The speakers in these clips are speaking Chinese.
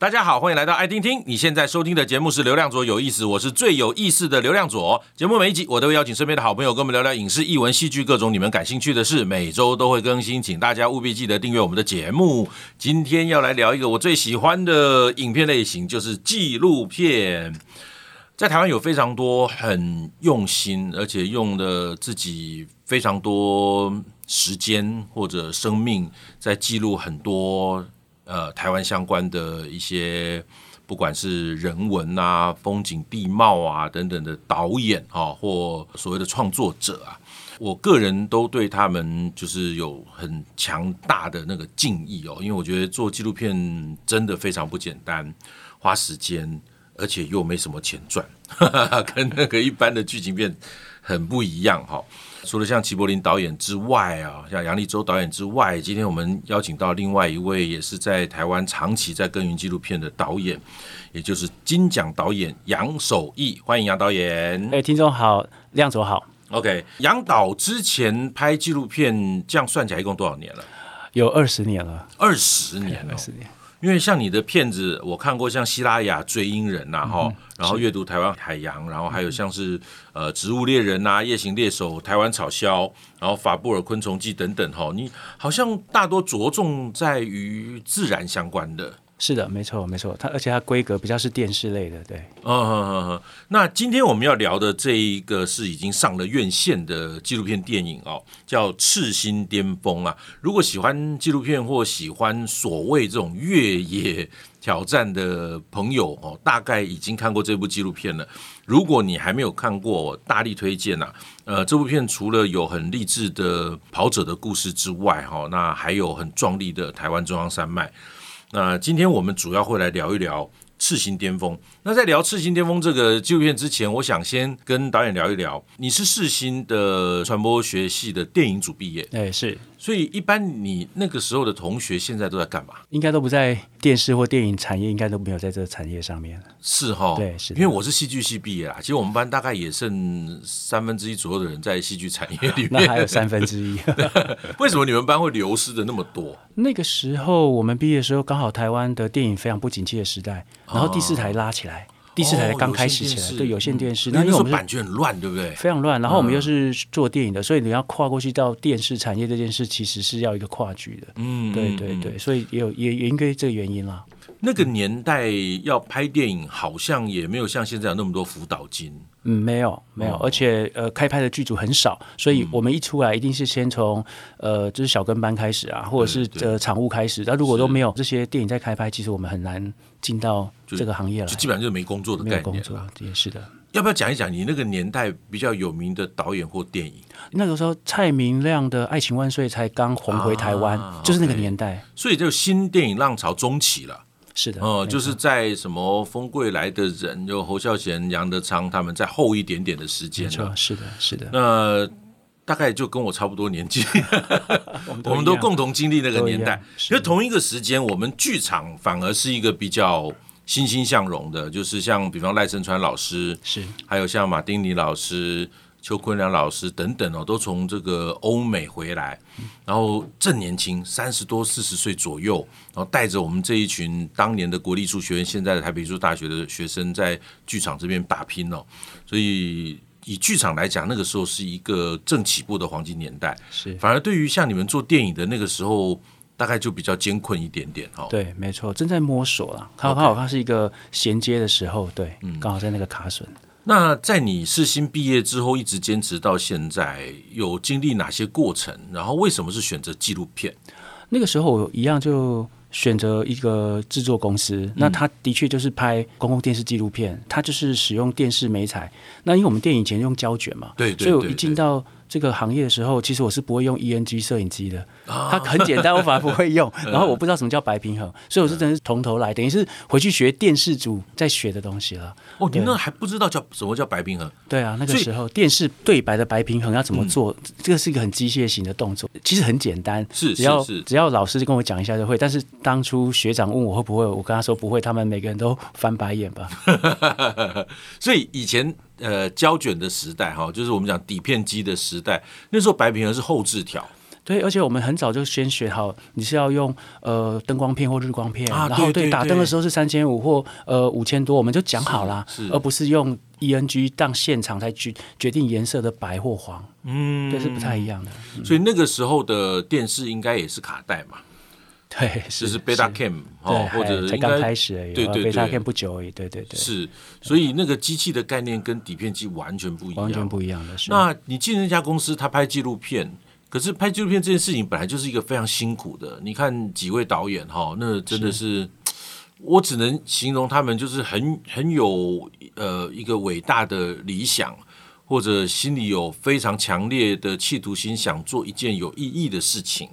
大家好，欢迎来到爱听听。你现在收听的节目是《流量左有意思》，我是最有意思的流量左。节目每一集我都会邀请身边的好朋友跟我们聊聊影视、艺文、戏剧各种你们感兴趣的事，每周都会更新，请大家务必记得订阅我们的节目。今天要来聊一个我最喜欢的影片类型，就是纪录片。在台湾有非常多很用心，而且用的自己非常多时间或者生命在记录很多。呃，台湾相关的一些，不管是人文啊、风景地貌啊等等的导演啊，或所谓的创作者啊，我个人都对他们就是有很强大的那个敬意哦，因为我觉得做纪录片真的非常不简单，花时间，而且又没什么钱赚，跟那个一般的剧情片很不一样哈。除了像齐柏林导演之外啊，像杨立州导演之外，今天我们邀请到另外一位也是在台湾长期在耕耘纪录片的导演，也就是金奖导演杨守义，欢迎杨导演。哎，听众好，亮左好。OK，杨导之前拍纪录片，这样算起来一共多少年了？有二十年了，二十年了，二十年。因为像你的片子，我看过像希拉雅追鹰人呐，哈，然后阅读台湾海洋，然后还有像是呃植物猎人呐、夜行猎手、台湾草鸮，然后法布尔昆虫记等等，哈，你好像大多着重在于自然相关的。是的，没错，没错，它而且它规格比较是电视类的，对。嗯嗯嗯。那今天我们要聊的这一个是已经上了院线的纪录片电影哦，叫《赤心巅峰》啊。如果喜欢纪录片或喜欢所谓这种越野挑战的朋友哦，大概已经看过这部纪录片了。如果你还没有看过，我大力推荐呐、啊。呃，这部片除了有很励志的跑者的故事之外，哈，那还有很壮丽的台湾中央山脉。那今天我们主要会来聊一聊《赤心巅峰》。那在聊《赤心巅峰》这个纪录片之前，我想先跟导演聊一聊。你是世新的传播学系的电影组毕业，哎，是。所以一般你那个时候的同学现在都在干嘛？应该都不在电视或电影产业，应该都没有在这个产业上面。是哈、哦，对，是。因为我是戏剧系毕业啦，其实我们班大概也剩三分之一左右的人在戏剧产业里面。那还有三分之一。为什么你们班会流失的那么多？那个时候我们毕业的时候，刚好台湾的电影非常不景气的时代，然后第四台拉起来。哦第四台才刚开始起来，对有线电视，那因为我们版权很乱，对不对？非常乱。然后我们又是做电影的，所以你要跨过去到电视产业这件事，其实是要一个跨局的。嗯，对对对，所以也有也也应该这个原因啦。那个年代要拍电影，好像也没有像现在有那么多辅导金。嗯，没有没有，而且呃，开拍的剧组很少，所以我们一出来一定是先从呃，就是小跟班开始啊，或者是呃场务开始。那如果都没有这些电影在开拍，其实我们很难进到这个行业了，就基本上就是没工作的概念。没工作，也是的。要不要讲一讲你那个年代比较有名的导演或电影？那个时候蔡明亮的《爱情万岁》才刚红回台湾，啊、就是那个年代，所以就新电影浪潮中期了。是的，哦、嗯，就是在什么《风贵来的人》就侯孝贤、杨德昌他们在后一点点的时间，没错，是的，是的。那大概就跟我差不多年纪，我们，我们都共同经历那个年代。因为同一个时间，我们剧场反而是一个比较欣欣向荣的，就是像比方赖声川老师，是，还有像马丁尼老师。邱坤良老师等等哦，都从这个欧美回来，然后正年轻，三十多四十岁左右，然后带着我们这一群当年的国立艺术学院、现在的台北艺术大学的学生，在剧场这边打拼哦。所以以剧场来讲，那个时候是一个正起步的黄金年代。是，反而对于像你们做电影的那个时候，大概就比较艰困一点点哈。对，没错，正在摸索了。刚好它是一个衔接的时候，对，刚好在那个卡榫。那在你世新毕业之后，一直坚持到现在，有经历哪些过程？然后为什么是选择纪录片？那个时候我一样就选择一个制作公司，嗯、那他的确就是拍公共电视纪录片，他就是使用电视媒材。那因为我们电影以前用胶卷嘛，对，对，对，对，所以我一进到这个行业的时候，其实我是不会用 ENG 摄影机的，它很简单，我反而不会用。然后我不知道什么叫白平衡，所以我是真的是从头来，等于是回去学电视组在学的东西了。哦，你那还不知道叫什么叫白平衡？对啊，那个时候电视对白的白平衡要怎么做？这个是一个很机械型的动作，其实很简单，是只要只要老师跟我讲一下就会。但是当初学长问我会不会，我跟他说不会，他们每个人都翻白眼吧。所以以前。呃，胶卷的时代哈，就是我们讲底片机的时代。那时候白平衡是后置条，对，而且我们很早就先学好，你是要用呃灯光片或日光片，啊、然后对，打灯的时候是三千五或呃五千多，我们就讲好了，而不是用 ENG 当现场才决决定颜色的白或黄。嗯，这，是不太一样的。嗯、所以那个时候的电视应该也是卡带嘛。对，就是 Betacam 哦，或者才刚开始而已，对对对，Betacam 不久而已，对对对，是，所以那个机器的概念跟底片机完全不一样，完全不一样的。是，那你进那家公司，他拍纪录片，可是拍纪录片这件事情本来就是一个非常辛苦的。你看几位导演哈，那真的是，是我只能形容他们就是很很有呃一个伟大的理想，或者心里有非常强烈的企图心，想做一件有意义的事情。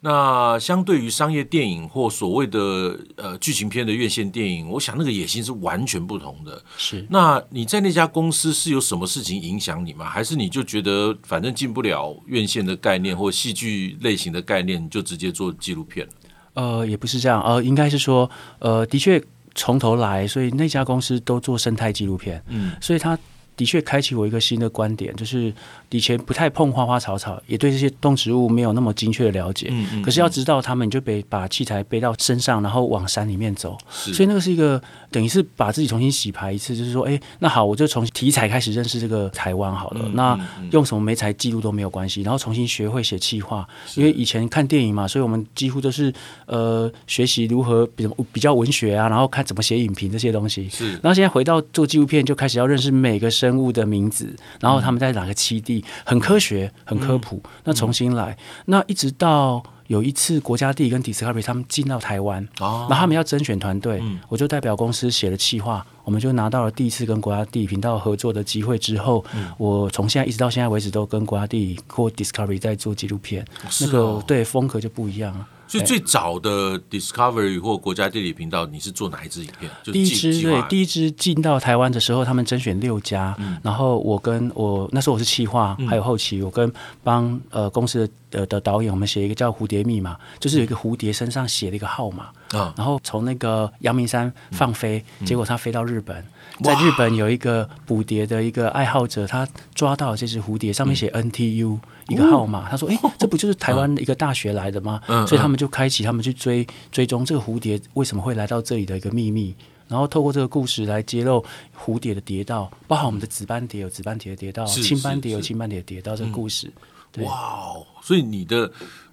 那相对于商业电影或所谓的呃剧情片的院线电影，我想那个野心是完全不同的。是，那你在那家公司是有什么事情影响你吗？还是你就觉得反正进不了院线的概念或戏剧类型的概念，你就直接做纪录片？呃，也不是这样，呃，应该是说，呃，的确从头来，所以那家公司都做生态纪录片，嗯，所以他的确开启我一个新的观点，就是。以前不太碰花花草草，也对这些动植物没有那么精确的了解。嗯嗯。可是要知道他们，你就得把器材背到身上，然后往山里面走。是。所以那个是一个等于是把自己重新洗牌一次，就是说，哎，那好，我就从题材开始认识这个台湾好了。那用什么媒材记录都没有关系，然后重新学会写气话。因为以前看电影嘛，所以我们几乎都是呃学习如何比比较文学啊，然后看怎么写影评这些东西。是。然后现在回到做纪录片，就开始要认识每个生物的名字，然后他们在哪个栖地。很科学，很科普。嗯、那重新来，嗯、那一直到有一次国家地理跟 Discovery 他们进到台湾，哦，那他们要甄选团队，嗯、我就代表公司写了企划，我们就拿到了第一次跟国家地理频道合作的机会。之后，嗯、我从现在一直到现在为止都跟国家地理或 Discovery 在做纪录片，哦、那个对风格就不一样了。所以最早的 Discovery 或国家地理频道，你是做哪一支影片？第一支对，第一支进到台湾的时候，他们甄选六家，嗯、然后我跟我那时候我是企划，还有后期，我跟帮呃公司的的导演，我们写一个叫蝴蝶密码，就是有一个蝴蝶身上写了一个号码，嗯、然后从那个阳明山放飞，嗯、结果它飞到日本。在日本有一个捕蝶的一个爱好者，他抓到这只蝴蝶，上面写 NTU 一个号码。他说：“哎，这不就是台湾一个大学来的吗？”所以他们就开启他们去追追踪这个蝴蝶为什么会来到这里的一个秘密，然后透过这个故事来揭露蝴蝶的蝶道，包含我们的紫斑蝶有紫斑蝶的蝶道，青斑蝶有青斑蝶的蝶道。这个故事，哇哦！所以你的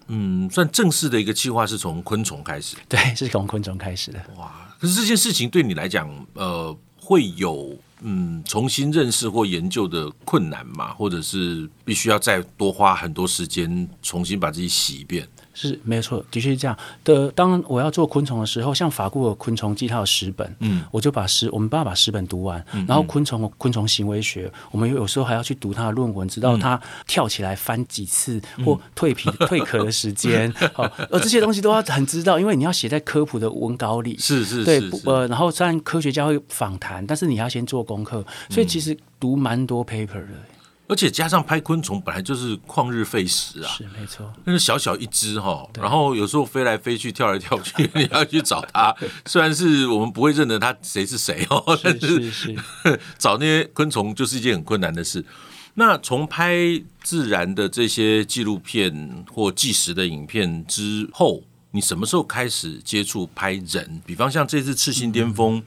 嗯，算正式的一个计划是从昆虫开始，对，是从昆虫开始的。哇！可是这件事情对你来讲，呃。会有嗯重新认识或研究的困难嘛？或者是必须要再多花很多时间重新把自己洗一遍？是没有错，的确是这样的。当我要做昆虫的时候，像法国的昆虫记，它有十本，嗯，我就把十，我们帮他把十本读完。嗯、然后昆虫，昆虫行为学，我们有时候还要去读它的论文，直到它跳起来翻几次，嗯、或蜕皮 蜕壳的时间，好、嗯，呃，这些东西都要很知道，因为你要写在科普的文稿里。是是是，对，呃，然后虽然科学家会访谈，但是你要先做功课，所以其实读蛮多 paper 的。而且加上拍昆虫本来就是旷日费时啊，是没错。那是小小一只哈，然后有时候飞来飞去、跳来跳去，你要去找它。虽然是我们不会认得它谁是谁哦，但是 找那些昆虫就是一件很困难的事。那从拍自然的这些纪录片或纪实的影片之后，你什么时候开始接触拍人？比方像这次《赤心巅峰》，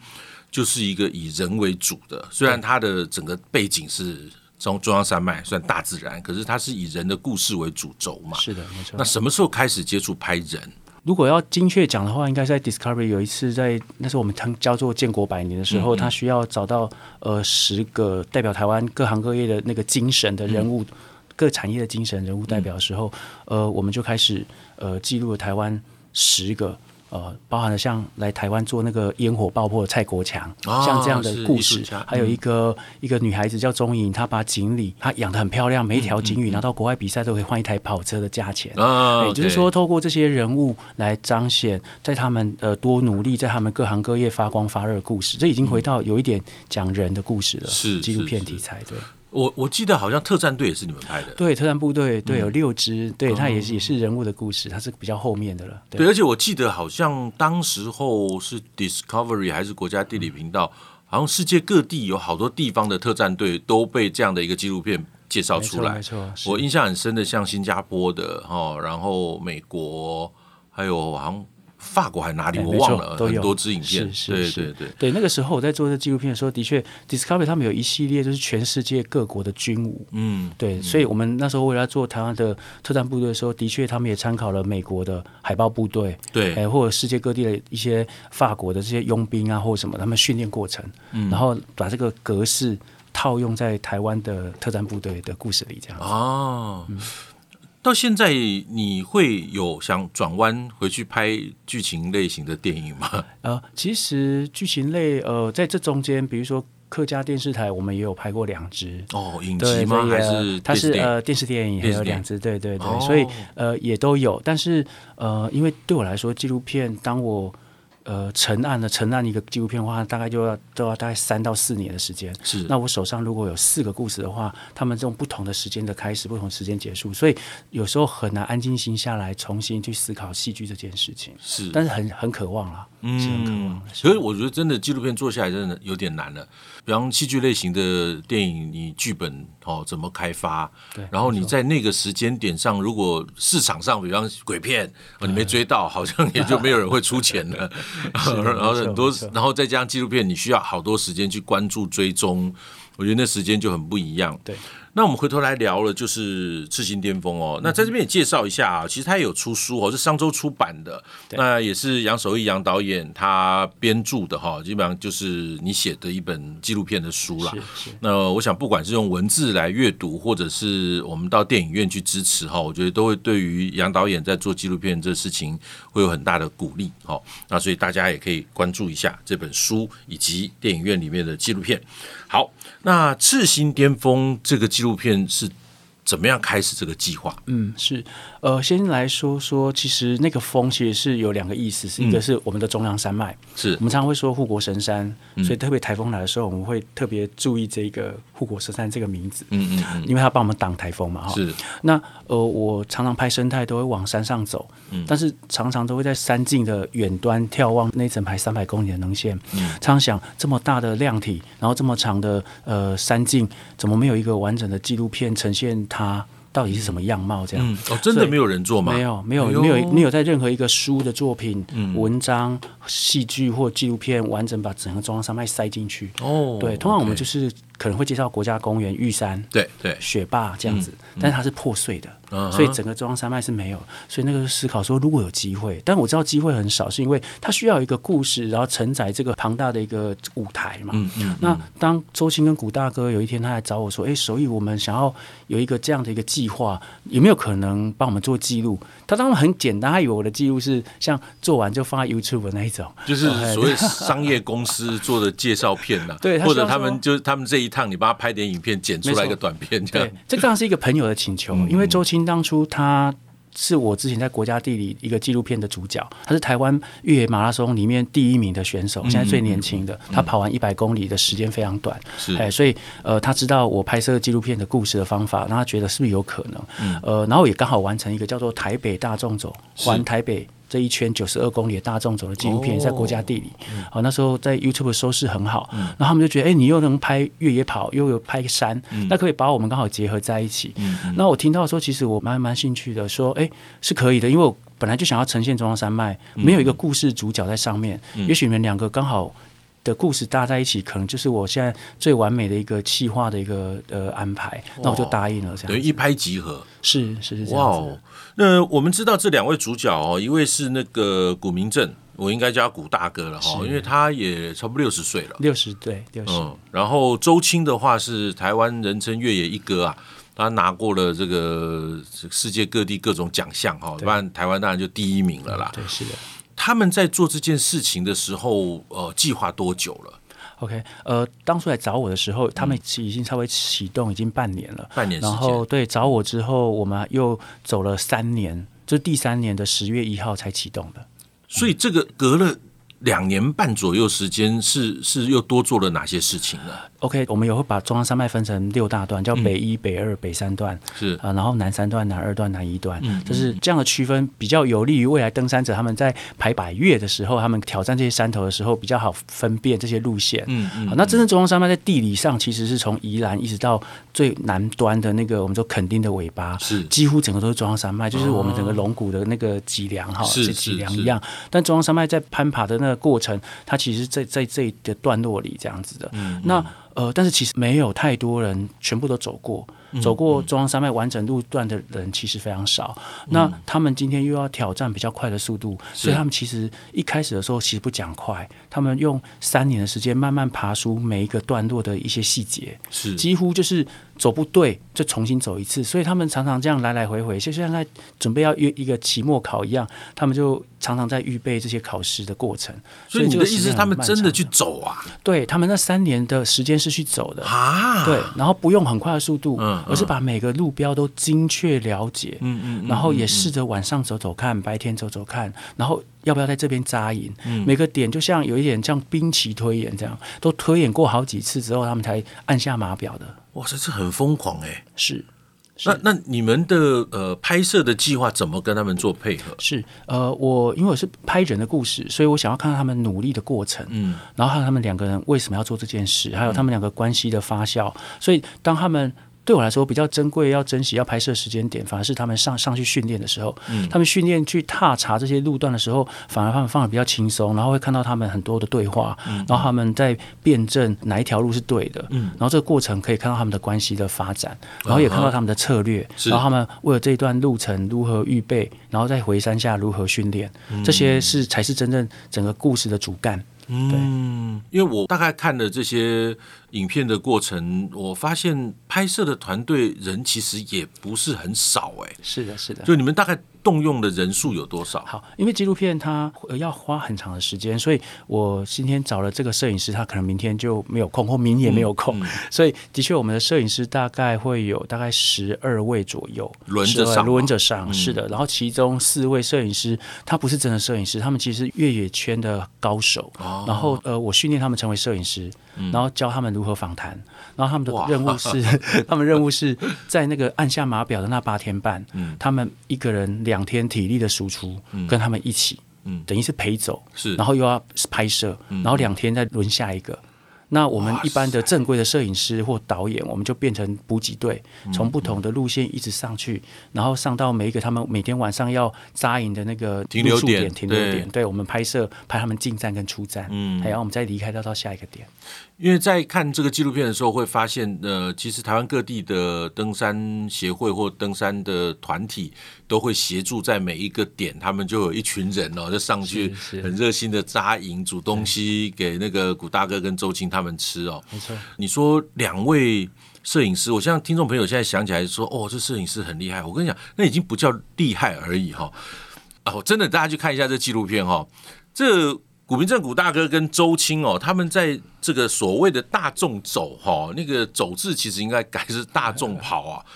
就是一个以人为主的，虽然它的整个背景是。中中央山脉算大自然，可是它是以人的故事为主轴嘛？是的，没错。那什么时候开始接触拍人？如果要精确讲的话，应该在 Discovery 有一次在那时候我们称叫做建国百年的时候，嗯嗯他需要找到呃十个代表台湾各行各业的那个精神的人物，嗯、各产业的精神人物代表的时候，嗯、呃，我们就开始呃记录了台湾十个。呃，包含了像来台湾做那个烟火爆破的蔡国强，哦、像这样的故事，还有一个、嗯、一个女孩子叫钟颖，她把锦鲤，她养的很漂亮，每一条锦鲤拿到国外比赛都可以换一台跑车的价钱。哦，也就是说，透过这些人物来彰显，在他们呃多努力，在他们各行各业发光发热的故事，这已经回到有一点讲人的故事了，是纪录片题材，对。我我记得好像特战队也是你们拍的，对，特战部队对，有六支，对，它也是也是人物的故事，它是比较后面的了。对，而且我记得好像当时候是 Discovery 还是国家地理频道，好像世界各地有好多地方的特战队都被这样的一个纪录片介绍出来。没错，没错。我印象很深的，像新加坡的哈，然后美国，还有好像。法国还哪里我忘了，很多支影片，是是是。对对对。对。那个时候我在做这纪录片的时候，的确，Discovery 他们有一系列就是全世界各国的军武，嗯，对，嗯、所以我们那时候为了做台湾的特战部队的时候，的确他们也参考了美国的海豹部队，对，哎，或者世界各地的一些法国的这些佣兵啊，或者什么，他们训练过程，嗯，然后把这个格式套用在台湾的特战部队的故事里，这样子。哦。嗯到现在，你会有想转弯回去拍剧情类型的电影吗？呃，其实剧情类，呃，在这中间，比如说客家电视台，我们也有拍过两支哦，影集吗？还是它是呃电视电影，还有两支，对对对，哦、所以呃也都有。但是呃，因为对我来说，纪录片当我呃，成案的成案一个纪录片的话，大概就要都要大概三到四年的时间。是，那我手上如果有四个故事的话，他们这种不同的时间的开始，不同时间结束，所以有时候很难安静心下来重新去思考戏剧这件事情。是，但是很很渴望啊，嗯，是很渴望。所以我觉得真的纪录片做下来真的有点难了。比方戏剧类型的电影，你剧本哦怎么开发？对，然后你在那个时间点上，如果市场上比方鬼片哦你没追到，好像也就没有人会出钱了。然后很多，然后再加上纪录片，你需要好多时间去关注追踪，我觉得那时间就很不一样。对。那我们回头来聊了，就是《赤心巅峰》哦。那在这边也介绍一下啊，其实他也有出书哦，是上周出版的。那也是杨守义杨导演他编著的哈，基本上就是你写的一本纪录片的书啦。那我想，不管是用文字来阅读，或者是我们到电影院去支持哈，我觉得都会对于杨导演在做纪录片这事情会有很大的鼓励。哈，那所以大家也可以关注一下这本书以及电影院里面的纪录片。好，那《赤心巅峰》这个纪录片是怎么样开始这个计划？嗯，是。呃，先来说说，其实那个峰其实是有两个意思，是一个是我们的中央山脉，是我们常常会说护国神山，所以特别台风来的时候，我们会特别注意这个护国神山这个名字，嗯嗯嗯，因为它帮我们挡台风嘛，哈。是。那呃，我常常拍生态都会往山上走，嗯，但是常常都会在山径的远端眺望那整排三百公里的能线，嗯，常常想这么大的量体，然后这么长的呃山径，怎么没有一个完整的纪录片呈现它？到底是什么样貌？这样、嗯、哦，真的没有人做吗？没有，没有，没有，没有在任何一个书的作品、嗯、文章、戏剧或纪录片完整把整个中央山脉塞进去。哦，对，通常我们就是可能会介绍国家公园玉山，对对，雪霸这样子，嗯、但是它是破碎的。Uh-huh. 所以整个中央山脉是没有，所以那个思考说，如果有机会，但我知道机会很少，是因为它需要一个故事，然后承载这个庞大的一个舞台嘛。嗯嗯。那当周青跟古大哥有一天他来找我说：“哎，所以我们想要有一个这样的一个计划，有没有可能帮我们做记录？”他当然很简单，他以为我的记录是像做完就放在 YouTube 的那一种，就是所谓商业公司做的介绍片呐。对，或者他们就他们这一趟，你帮他拍点影片，剪出来一个短片这样。对，这当然是一个朋友的请求，因为周青。当初他是我之前在国家地理一个纪录片的主角，他是台湾越野马拉松里面第一名的选手，现在最年轻的，他跑完一百公里的时间非常短，哎，所以呃，他知道我拍摄纪录片的故事的方法，然后他觉得是不是有可能，呃，然后也刚好完成一个叫做台北大众走，环台北。这一圈九十二公里的大众走的纪录片在国家地理，好、哦，那时候在 YouTube 收视很好，嗯、然后他们就觉得，哎，你又能拍越野跑，又有拍山，嗯、那可以把我们刚好结合在一起。那我听到说，其实我蛮蛮兴趣的，说，哎，是可以的，因为我本来就想要呈现中央山脉，没有一个故事主角在上面，嗯、也许你们两个刚好。的故事搭在一起，可能就是我现在最完美的一个企划的一个呃安排，那我就答应了。这样等于一拍即合，是是是这样子。哇哦，那我们知道这两位主角哦，一位是那个古明镇，我应该叫他古大哥了哈，因为他也差不多六十岁了，六十对六十。嗯，然后周青的话是台湾人称越野一哥啊，他拿过了这个世界各地各种奖项哈，不然台湾当然就第一名了啦。对，是的。他们在做这件事情的时候，呃，计划多久了？OK，呃，当初来找我的时候，他们已经稍微启动，已经半年了。半年。然后对找我之后，我们又走了三年，就是第三年的十月一号才启动的。所以这个隔了两年半左右时间是是又多做了哪些事情呢？OK，我们也会把中央山脉分成六大段，叫北一、北二、北三段，是啊，然后南三段、南二段、南一段，嗯，就是这样的区分，比较有利于未来登山者他们在排百岳的时候，他们挑战这些山头的时候比较好分辨这些路线。嗯那真正中央山脉在地理上其实是从宜兰一直到最南端的那个我们说垦丁的尾巴，是几乎整个都是中央山脉，就是我们整个龙骨的那个脊梁哈，是脊梁一样。但中央山脉在攀爬的那个过程。它其实在在这个段落里这样子的，嗯嗯那呃，但是其实没有太多人全部都走过，走过中央山脉完整路段的人其实非常少。嗯、那他们今天又要挑战比较快的速度，所以他们其实一开始的时候其实不讲快，他们用三年的时间慢慢爬出每一个段落的一些细节，是几乎就是。走不对就重新走一次，所以他们常常这样来来回回，就像在准备要约一个期末考一样，他们就常常在预备这些考试的过程。所以你的意思是他们真的去走啊？对，他们那三年的时间是去走的啊，对，然后不用很快的速度，嗯，而是把每个路标都精确了解，嗯嗯，然后也试着晚上走走看，白天走走看，然后要不要在这边扎营？嗯，每个点就像有一点像兵棋推演这样，都推演过好几次之后，他们才按下码表的。哇，这是很疯狂哎、欸！是，那那你们的呃拍摄的计划怎么跟他们做配合？是呃，我因为我是拍人的故事，所以我想要看看他们努力的过程，嗯，然后还有他们两个人为什么要做这件事，还有他们两个关系的发酵，所以当他们。对我来说比较珍贵，要珍惜，要拍摄时间点，反而是他们上上去训练的时候，嗯、他们训练去踏查这些路段的时候，反而他们放得比较轻松，然后会看到他们很多的对话，嗯、然后他们在辩证哪一条路是对的，嗯、然后这个过程可以看到他们的关系的发展，然后也看到他们的策略，嗯、然后他们为了这一段路程如何预备，然后再回山下如何训练，嗯、这些是才是真正整个故事的主干。嗯，因为我大概看了这些影片的过程，我发现拍摄的团队人其实也不是很少哎。是的，是的。就你们大概动用的人数有多少？好，因为纪录片它要花很长的时间，所以我今天找了这个摄影师，他可能明天就没有空，或明年没有空。嗯嗯、所以的确，我们的摄影师大概会有大概十二位左右轮着上，轮着上。嗯、是的，然后其中四位摄影师，他不是真的摄影师，他们其实是越野圈的高手。哦、然后呃，我训练他们成为摄影师。然后教他们如何访谈，然后他们的任务是，他们任务是在那个按下码表的那八天半，嗯、他们一个人两天体力的输出，嗯、跟他们一起，嗯、等于是陪走，是，然后又要拍摄，然后两天再轮下一个。那我们一般的正规的摄影师或导演，我们就变成补给队，从不同的路线一直上去，然后上到每一个他们每天晚上要扎营的那个停留点，停留点，对，我们拍摄拍他们进站跟出站，嗯，还要我们再离开到到下一个点。因为在看这个纪录片的时候，会发现，呃，其实台湾各地的登山协会或登山的团体都会协助在每一个点，他们就有一群人哦，就上去很热心的扎营，煮东西给那个古大哥跟周青他们吃哦。没错，你说两位摄影师，我相信听众朋友现在想起来说，哦，这摄影师很厉害。我跟你讲，那已经不叫厉害而已哈。哦，真的，大家去看一下这纪录片哈，这。古明正古大哥跟周青哦，他们在这个所谓的大众走哈，那个走字其实应该改是大众跑啊。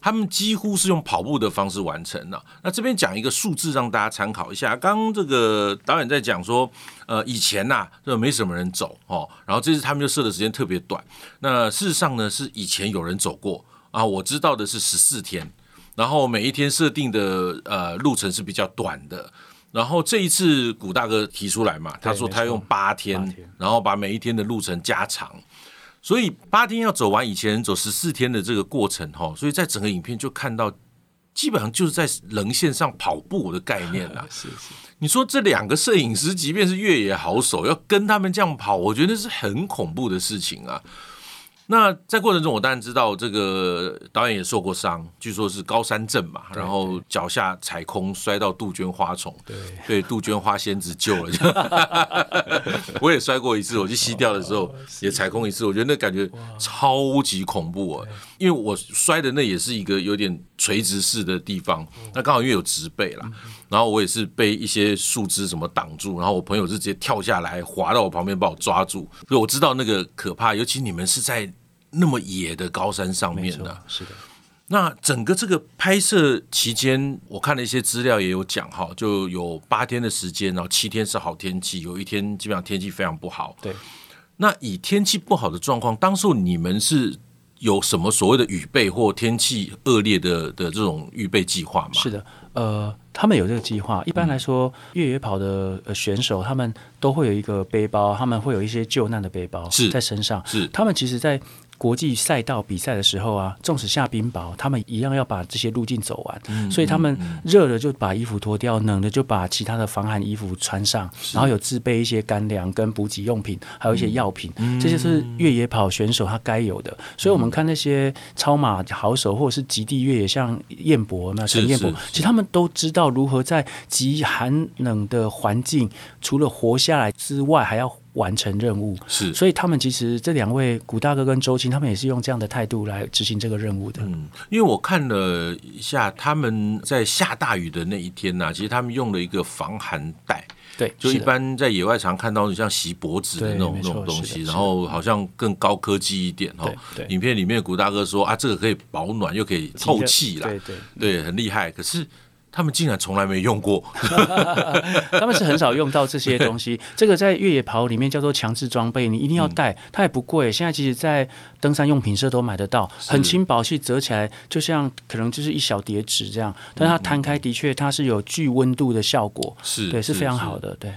他们几乎是用跑步的方式完成的。那这边讲一个数字让大家参考一下。刚刚这个导演在讲说，呃，以前呐，这没什么人走哦，然后这次他们就设的时间特别短。那事实上呢，是以前有人走过啊，我知道的是十四天，然后每一天设定的呃路程是比较短的。然后这一次古大哥提出来嘛，他说他用八天，天然后把每一天的路程加长，所以八天要走完以前走十四天的这个过程哈，所以在整个影片就看到基本上就是在棱线上跑步的概念啦。是是，你说这两个摄影师，即便是越野好手，要跟他们这样跑，我觉得是很恐怖的事情啊。那在过程中，我当然知道这个导演也受过伤，据说是高山症嘛，然后脚下踩空摔到杜鹃花丛，对，被杜鹃花仙子救了。我也摔过一次，我去溪钓的时候也踩空一次，我觉得那感觉超级恐怖啊！因为我摔的那也是一个有点垂直式的地方，那刚好因为有植被啦，然后我也是被一些树枝什么挡住，然后我朋友是直接跳下来滑到我旁边把我抓住，所以我知道那个可怕，尤其你们是在。那么野的高山上面的，是的。那整个这个拍摄期间，我看了一些资料，也有讲哈，就有八天的时间，然后七天是好天气，有一天基本上天气非常不好。对。那以天气不好的状况，当时你们是有什么所谓的预备或天气恶劣的的这种预备计划吗？是的，呃，他们有这个计划。一般来说，越野跑的选手他们都会有一个背包，他们会有一些救难的背包在身上。是，他们其实，在国际赛道比赛的时候啊，纵使下冰雹，他们一样要把这些路径走完。嗯、所以他们热了就把衣服脱掉，冷了就把其他的防寒衣服穿上，然后有自备一些干粮跟补给用品，还有一些药品。嗯、这些是越野跑选手他该有的。所以我们看那些超马好手或者是极地越野，像彦博那陈彦博，其实他们都知道如何在极寒冷的环境，除了活下来之外，还要。完成任务是，所以他们其实这两位古大哥跟周青，他们也是用这样的态度来执行这个任务的。嗯，因为我看了一下，他们在下大雨的那一天呢、啊，其实他们用了一个防寒带，对，就一般在野外常看到像洗脖子的那种那种东西，然后好像更高科技一点哦。对，影片里面古大哥说啊，这个可以保暖又可以透气啦，对对对，很厉害。可是。他们竟然从来没用过，他们是很少用到这些东西。这个在越野跑里面叫做强制装备，你一定要带，它也不贵。现在其实，在登山用品社都买得到，很轻薄，细折起来就像可能就是一小叠纸这样，但它摊开的确它是有聚温度的效果，是对，是非常好的，对。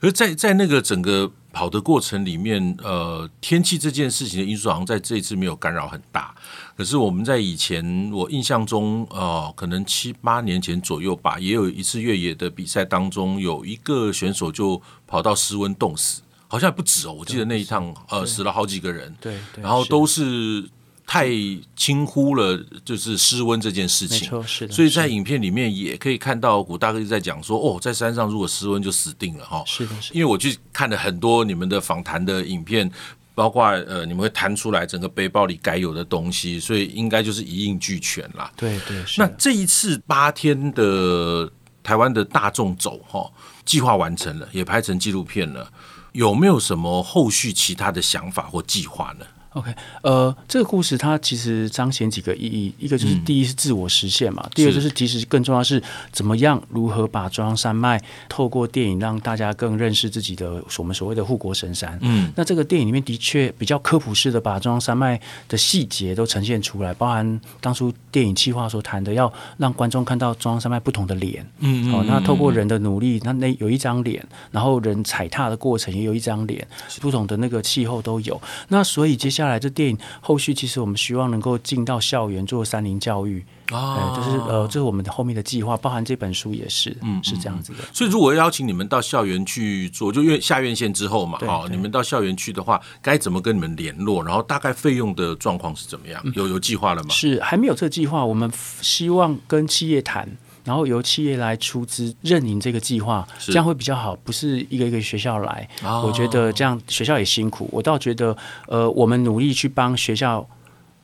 而在在那个整个跑的过程里面，呃，天气这件事情的因素好像在这一次没有干扰很大。可是我们在以前，我印象中，呃，可能七八年前左右吧，也有一次越野的比赛当中，有一个选手就跑到失温冻死，好像不止哦，我记得那一趟，呃，死了好几个人，对，对，然后都是。太轻忽了，就是失温这件事情。是的。所以在影片里面也可以看到古大哥一直在讲说，哦，在山上如果失温就死定了哈。是的，是的。因为我去看了很多你们的访谈的影片，包括呃，你们会弹出来整个背包里该有的东西，所以应该就是一应俱全啦。对对。那这一次八天的台湾的大众走哈，计划完成了，也拍成纪录片了，有没有什么后续其他的想法或计划呢？OK，呃，这个故事它其实彰显几个意义，一个就是第一是自我实现嘛，嗯、第二就是其实更重要是怎么样如何把中央山脉透过电影让大家更认识自己的我们所谓的护国神山。嗯，那这个电影里面的确比较科普式的把中央山脉的细节都呈现出来，包含当初电影企划所谈的要让观众看到中央山脉不同的脸。嗯，哦，那透过人的努力，那那有一张脸，然后人踩踏的过程也有一张脸，不同的那个气候都有。那所以接下来。来，这电影后续其实我们希望能够进到校园做三林教育啊，就是呃，这是我们的后面的计划，包含这本书也是，嗯，是这样子的。所以如果邀请你们到校园去做，就院下院线之后嘛，哦，你们到校园去的话，该怎么跟你们联络？然后大概费用的状况是怎么样？有有计划了吗？是还没有这个计划，我们希望跟企业谈。然后由企业来出资认领这个计划，这样会比较好，不是一个一个学校来。哦、我觉得这样学校也辛苦。我倒觉得，呃，我们努力去帮学校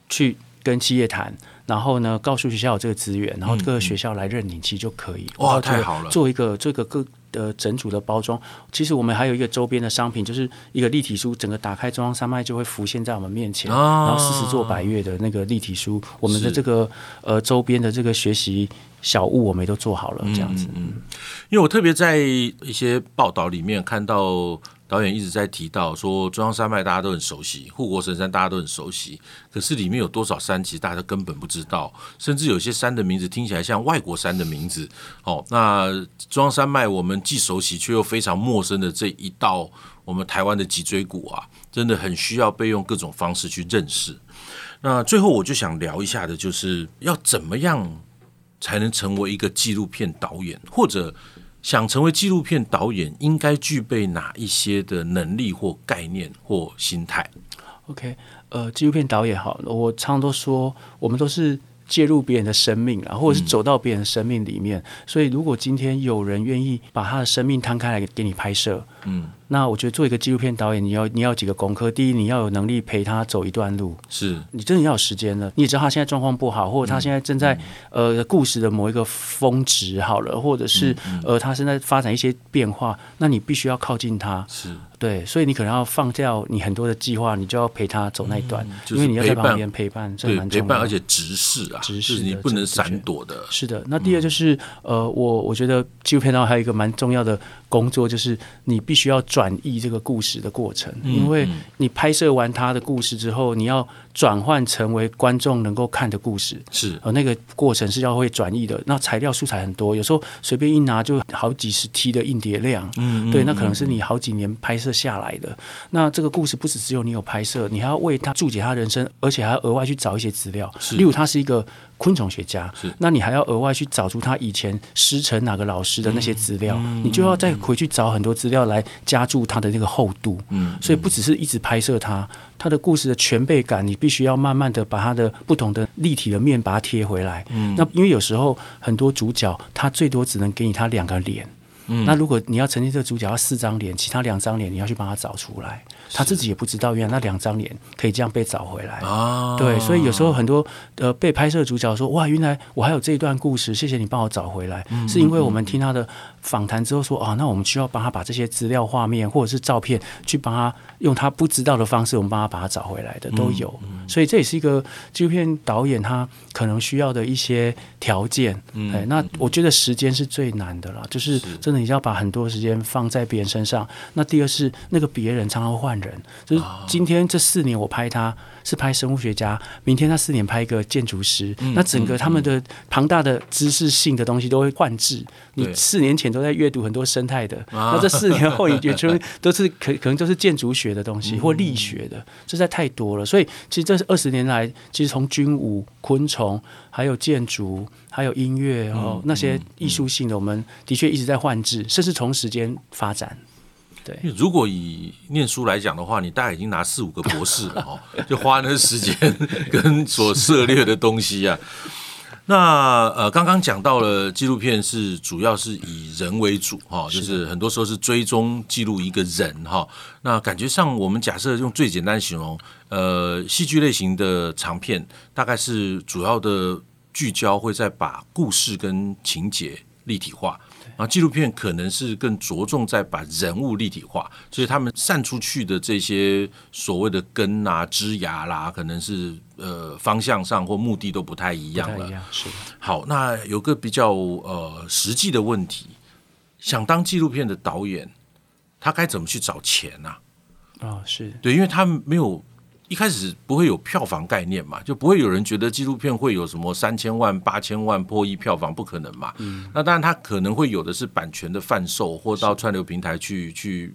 去跟企业谈，然后呢，告诉学校有这个资源，然后各个学校来认领，其实就可以。哇，太好了！做一个这个各的整组的包装。其实我们还有一个周边的商品，就是一个立体书，整个打开中央山脉就会浮现在我们面前。哦、然后四十座百岳的那个立体书，我们的这个呃周边的这个学习。小物我们都做好了，这样子。嗯，嗯，因为我特别在一些报道里面看到导演一直在提到说，中央山脉大家都很熟悉，护国神山大家都很熟悉，可是里面有多少山，其实大家根本不知道，甚至有些山的名字听起来像外国山的名字。哦，那中央山脉我们既熟悉却又非常陌生的这一道我们台湾的脊椎骨啊，真的很需要被用各种方式去认识。那最后我就想聊一下的，就是要怎么样。才能成为一个纪录片导演，或者想成为纪录片导演，应该具备哪一些的能力或概念或心态？OK，呃，纪录片导演好，我常常都说，我们都是介入别人的生命啊，或者是走到别人的生命里面。嗯、所以，如果今天有人愿意把他的生命摊开来给你拍摄，嗯。那我觉得做一个纪录片导演，你要你要几个功课。第一，你要有能力陪他走一段路，是你真的要有时间了。你也知道他现在状况不好，或者他现在正在、嗯、呃故事的某一个峰值好了，或者是、嗯嗯、呃他现在发展一些变化，那你必须要靠近他。是。对，所以你可能要放掉你很多的计划，你就要陪他走那一段，嗯就是、因为你要在旁边陪伴，这蛮重要的。陪伴，而且直视啊，直视你不能闪躲的。是的，那第二就是、嗯、呃，我我觉得纪录片当中还有一个蛮重要的工作，就是你必须要转译这个故事的过程，嗯、因为你拍摄完他的故事之后，你要转换成为观众能够看的故事，是。呃那个过程是要会转译的。那材料素材很多，有时候随便一拿就好几十 T 的硬碟量，嗯，对，那可能是你好几年拍摄下来的，那这个故事不只只有你有拍摄，你还要为他注解他人生，而且还要额外去找一些资料。例如他是一个昆虫学家，那你还要额外去找出他以前师承哪个老师的那些资料，嗯，你就要再回去找很多资料来加注他的那个厚度。嗯，所以不只是一直拍摄他，他的故事的全备感，你必须要慢慢的把他的不同的立体的面把它贴回来。嗯，那因为有时候很多主角他最多只能给你他两个脸。嗯，那如果你要呈现这个主角要四张脸，其他两张脸你要去帮他找出来，他自己也不知道原来那两张脸可以这样被找回来。哦，对，所以有时候很多呃被拍摄的主角说，哇，原来我还有这一段故事，谢谢你帮我找回来，嗯，是因为我们听他的访谈之后说，啊，那我们需要帮他把这些资料、画面或者是照片去帮他用他不知道的方式，我们帮他把他找回来的都有。嗯，所以这也是一个纪录片导演他可能需要的一些条件。嗯，那我觉得时间是最难的了，就是真的。你要把很多时间放在别人身上。那第二是那个别人常常换人，就是今天这四年我拍他是拍生物学家，明天他四年拍一个建筑师，那整个他们的庞大的知识性的东西都会换质。你四年前都在阅读很多生态的，那这四年后你觉得 都是可可能都是建筑学的东西或力学的，这在太多了。所以其实这是二十年来，其实从军武、昆虫，还有建筑。还有音乐哦，那些艺术性的，我们的确一直在换质，甚至从时间发展。对，如果以念书来讲的话，你大概已经拿四五个博士了 哦，就花那个时间跟所涉猎的东西啊。那呃，刚刚讲到了纪录片是主要是以人为主哈，就是很多时候是追踪记录一个人哈。那感觉上，我们假设用最简单的形容，呃，戏剧类型的长片，大概是主要的。聚焦会在把故事跟情节立体化，然后纪录片可能是更着重在把人物立体化，所以他们散出去的这些所谓的根啊、枝芽啦，可能是呃方向上或目的都不太一样了。是。好，那有个比较呃实际的问题，想当纪录片的导演，他该怎么去找钱呢？啊？哦，是对，因为他没有。一开始不会有票房概念嘛，就不会有人觉得纪录片会有什么三千万、八千万破亿票房，不可能嘛。嗯，那当然他可能会有的是版权的贩售，或到串流平台去去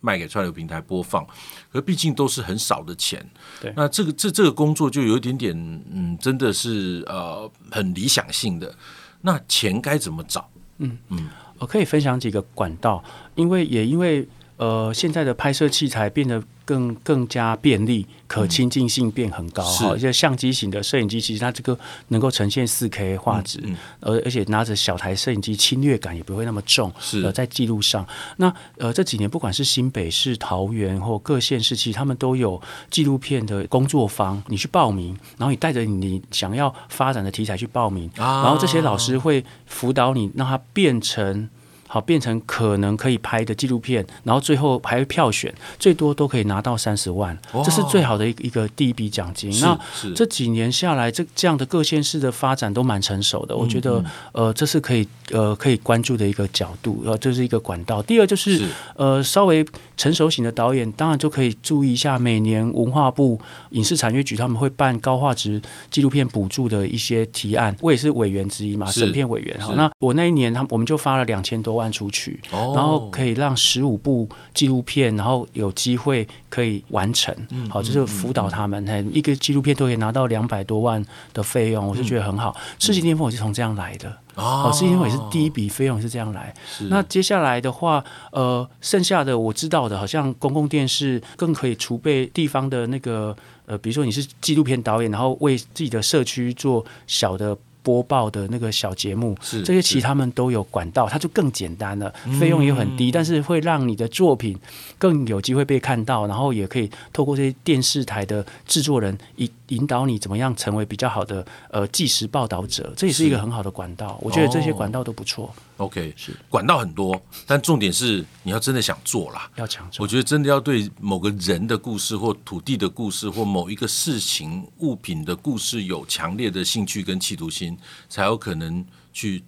卖给串流平台播放，可毕竟都是很少的钱。对，那这个这这个工作就有一点点，嗯，真的是呃很理想性的。那钱该怎么找？嗯嗯，我可以分享几个管道，因为也因为呃现在的拍摄器材变得。更更加便利，可亲近性变很高哈。而且相机型的摄影机，其实它这个能够呈现四 K 画质，而、嗯、而且拿着小台摄影机，侵略感也不会那么重。是呃，在记录上，那呃这几年不管是新北市、桃园或各县市，其实他们都有纪录片的工作坊，你去报名，然后你带着你想要发展的题材去报名，啊、然后这些老师会辅导你，让它变成。好，变成可能可以拍的纪录片，然后最后还会票选，最多都可以拿到三十万，这是最好的一个一个第一笔奖金。那这几年下来，这这样的各县市的发展都蛮成熟的，我觉得呃，这是可以呃可以关注的一个角度，呃，这是一个管道。第二就是呃，稍微成熟型的导演，当然就可以注意一下每年文化部影视产业局他们会办高画质纪录片补助的一些提案，我也是委员之一嘛，审片委员。哈，那我那一年他我们就发了两千多万。办出去，然后可以让十五部纪录片，然后有机会可以完成。好，就是辅导他们，一个纪录片都可以拿到两百多万的费用，我就觉得很好。世纪巅峰我是从这样来的，哦，世纪巅峰也是第一笔费用是这样来。那接下来的话，呃，剩下的我知道的，好像公共电视更可以储备地方的那个，呃，比如说你是纪录片导演，然后为自己的社区做小的。播报的那个小节目，是这些其实他们都有管道，它就更简单了，费用也很低，嗯，但是会让你的作品更有机会被看到，然后也可以透过这些电视台的制作人引引导你怎么样成为比较好的呃即时报道者，这也是一个很好的管道。我觉得这些管道都不错。OK，是管道很多，但重点是你要真的想做啦，要强。我觉得真的要对某个人的故事或土地的故事或某一个事情物品的故事有强烈的兴趣跟企图心，才有可能去。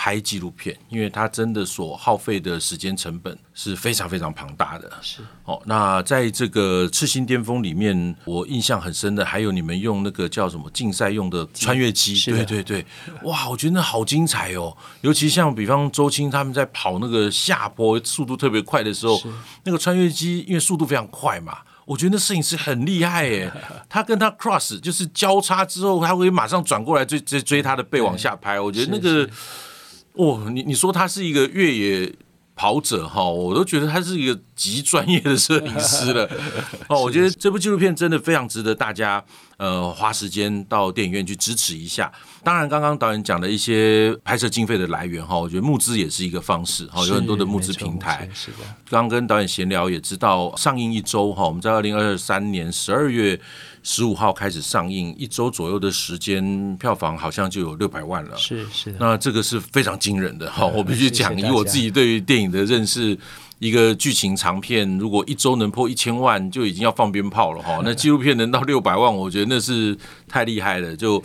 拍纪录片，因为它真的所耗费的时间成本是非常非常庞大的。是哦，那在这个赤心巅峰里面，我印象很深的还有你们用那个叫什么竞赛用的穿越机，对对对，哇，我觉得那好精彩哦！尤其像比方周青他们在跑那个下坡速度特别快的时候，那个穿越机因为速度非常快嘛，我觉得那摄影师很厉害耶，他跟他 cross 就是交叉之后，他会马上转过来追追追他的背往下拍，我觉得那个。哦，你你说他是一个越野跑者哈，我都觉得他是一个极专业的摄影师了。哦，我觉得这部纪录片真的非常值得大家呃花时间到电影院去支持一下。当然，刚刚导演讲的一些拍摄经费的来源哈，我觉得募资也是一个方式哈，有很多的募资平台。是的，刚刚跟导演闲聊也知道，上映一周哈，我们在二零二三年十二月。十五号开始上映，一周左右的时间，票房好像就有六百万了。是是的，那这个是非常惊人的哈。我必须讲，以我自己对于电影的认识，一个剧情长片如果一周能破一千万，就已经要放鞭炮了哈。那纪录片能到六百万，我觉得那是太厉害了。就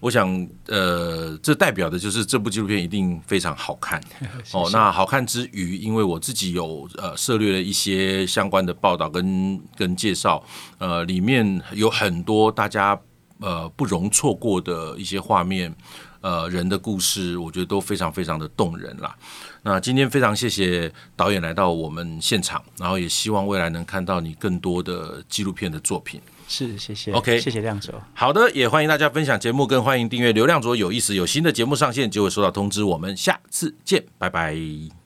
我想，呃，这代表的就是这部纪录片一定非常好看 哦。那好看之余，因为我自己有呃涉猎了一些相关的报道跟跟介绍，呃，里面有很多大家呃不容错过的一些画面，呃，人的故事，我觉得都非常非常的动人啦。那今天非常谢谢导演来到我们现场，然后也希望未来能看到你更多的纪录片的作品。是，谢谢。OK，谢谢亮卓。好的，也欢迎大家分享节目，更欢迎订阅流量卓有意思。有新的节目上线就会收到通知。我们下次见，拜拜。